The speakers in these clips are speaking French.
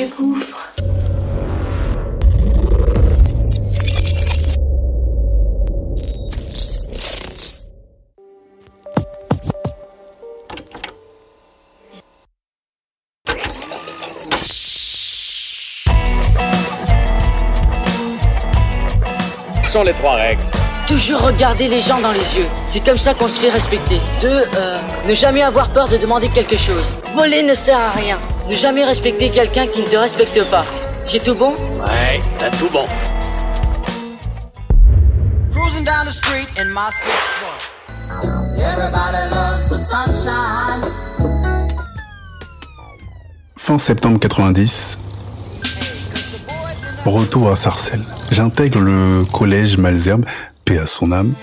du gouffre. sont les trois règles Toujours regarder les gens dans les yeux. C'est comme ça qu'on se fait respecter. Deux, euh, ne jamais avoir peur de demander quelque chose. Voler ne sert à rien. Ne jamais respecter quelqu'un qui ne te respecte pas. J'ai tout bon? Ouais, t'as tout bon. Cruising down the street in my six Everybody loves the sunshine. Fin septembre 90, retour à Sarcelles. J'intègre le collège Malzerbe, paix à son âme.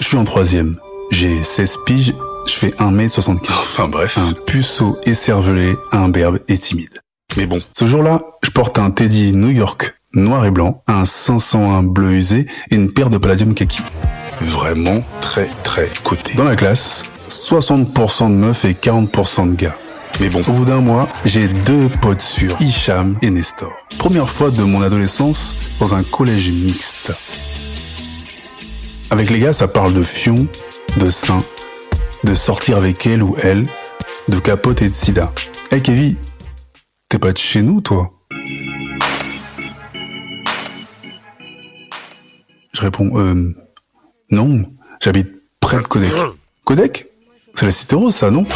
Je suis en troisième. J'ai 16 piges, je fais 1m75. Enfin bref. Un puceau écervelé, imberbe et timide. Mais bon, ce jour-là, je porte un Teddy New York noir et blanc, un 501 bleu usé et une paire de Palladium kaki. Vraiment très très coté. Dans la classe, 60% de meufs et 40% de gars. Mais bon, au bout d'un mois, j'ai deux potes sûrs, Hicham et Nestor. Première fois de mon adolescence dans un collège mixte. Avec les gars, ça parle de fion, de sein, de sortir avec elle ou elle, de capote et de sida. Hey Kevin, t'es pas de chez nous, toi? Je réponds, euh, non, j'habite près de Codec. Codec? C'est la cité rose, ça, non?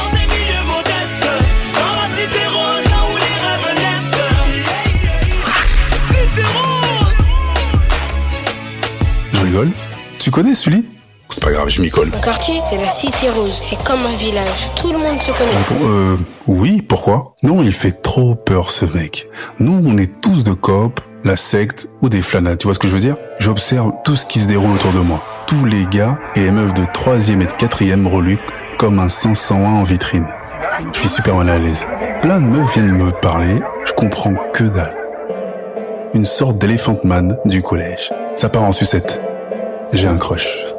Je rigole. Tu connais Sully? C'est pas grave, je m'y colle. Mon quartier, c'est la Cité Rose. C'est comme un village. Tout le monde se connaît. Euh, oui, pourquoi? Non, il fait trop peur, ce mec. Nous, on est tous de coop, la secte ou des flanades, tu vois ce que je veux dire? J'observe tout ce qui se déroule autour de moi. Tous les gars et les meufs de troisième et de quatrième reluquent comme un 501 en vitrine. Je suis super mal à l'aise. Plein de meufs viennent me parler, je comprends que dalle. Une sorte d'éléphant man du collège. Ça part en sucette. J'ai un crush.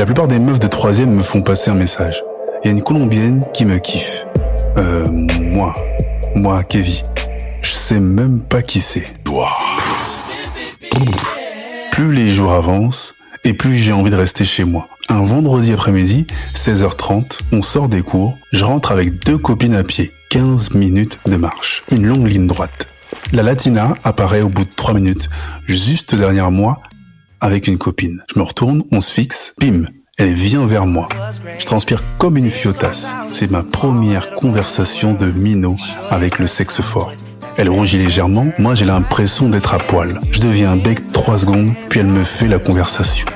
La plupart des meufs de troisième me font passer un message. Il y a une colombienne qui me kiffe. Euh, moi. Moi, Kevin. Je sais même pas qui c'est. Plus les jours avancent, et plus j'ai envie de rester chez moi. Un vendredi après-midi, 16h30, on sort des cours, je rentre avec deux copines à pied. 15 minutes de marche. Une longue ligne droite. La Latina apparaît au bout de 3 minutes, juste derrière moi, avec une copine. Je me retourne, on se fixe, bim, elle vient vers moi. Je transpire comme une fiotasse. C'est ma première conversation de minot avec le sexe fort. Elle rougit légèrement, moi j'ai l'impression d'être à poil. Je deviens un bec 3 secondes, puis elle me fait la conversation.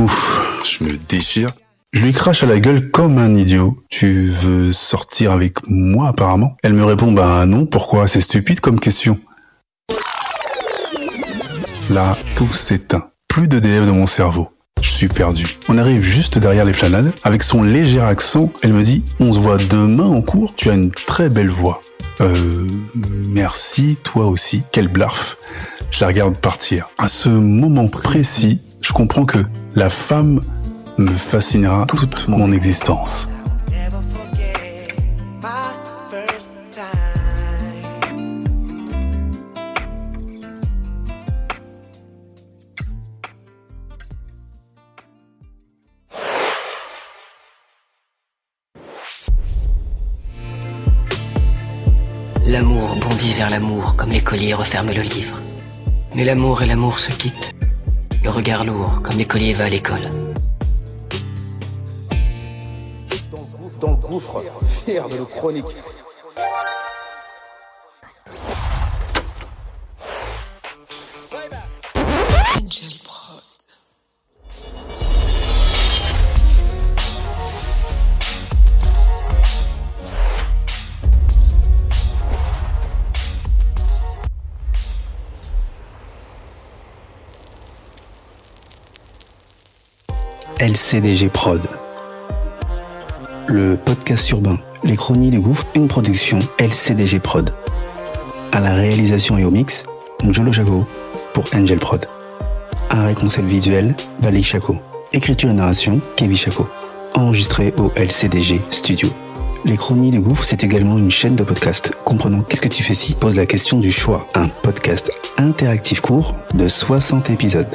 Ouf, je me déchire. Je lui crache à la gueule comme un idiot. Tu veux sortir avec moi apparemment? Elle me répond bah non, pourquoi? C'est stupide comme question. Là, tout s'éteint. Plus de DF dans mon cerveau. Je suis perdu. On arrive juste derrière les flanades. Avec son léger accent, elle me dit On se voit demain en cours, tu as une très belle voix. Euh, merci, toi aussi. Quel blarf. Je la regarde partir. À ce moment précis, je comprends que la femme me fascinera toute mon existence. L'amour bondit vers l'amour comme l'écolier referme le livre. Mais l'amour et l'amour se quittent. Le regard lourd comme l'écolier va à l'école. dans le gouffre, fier de nos chroniques. LCDG Prod. Le podcast urbain, les chroniques du gouffre, une production LCDG Prod. À la réalisation et au mix, Njolo Jago pour Angel Prod. Un concept visuel, Valik Chaco. Écriture et narration, Kevin Chaco. Enregistré au LCDG Studio. Les Chroniques du Gouffre, c'est également une chaîne de podcast comprenant Qu'est-ce que tu fais si pose la question du choix. Un podcast interactif court de 60 épisodes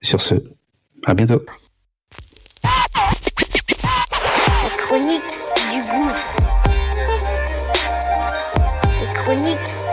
Sur ce, à bientôt. Les chroniques du gouffre. Les chroniques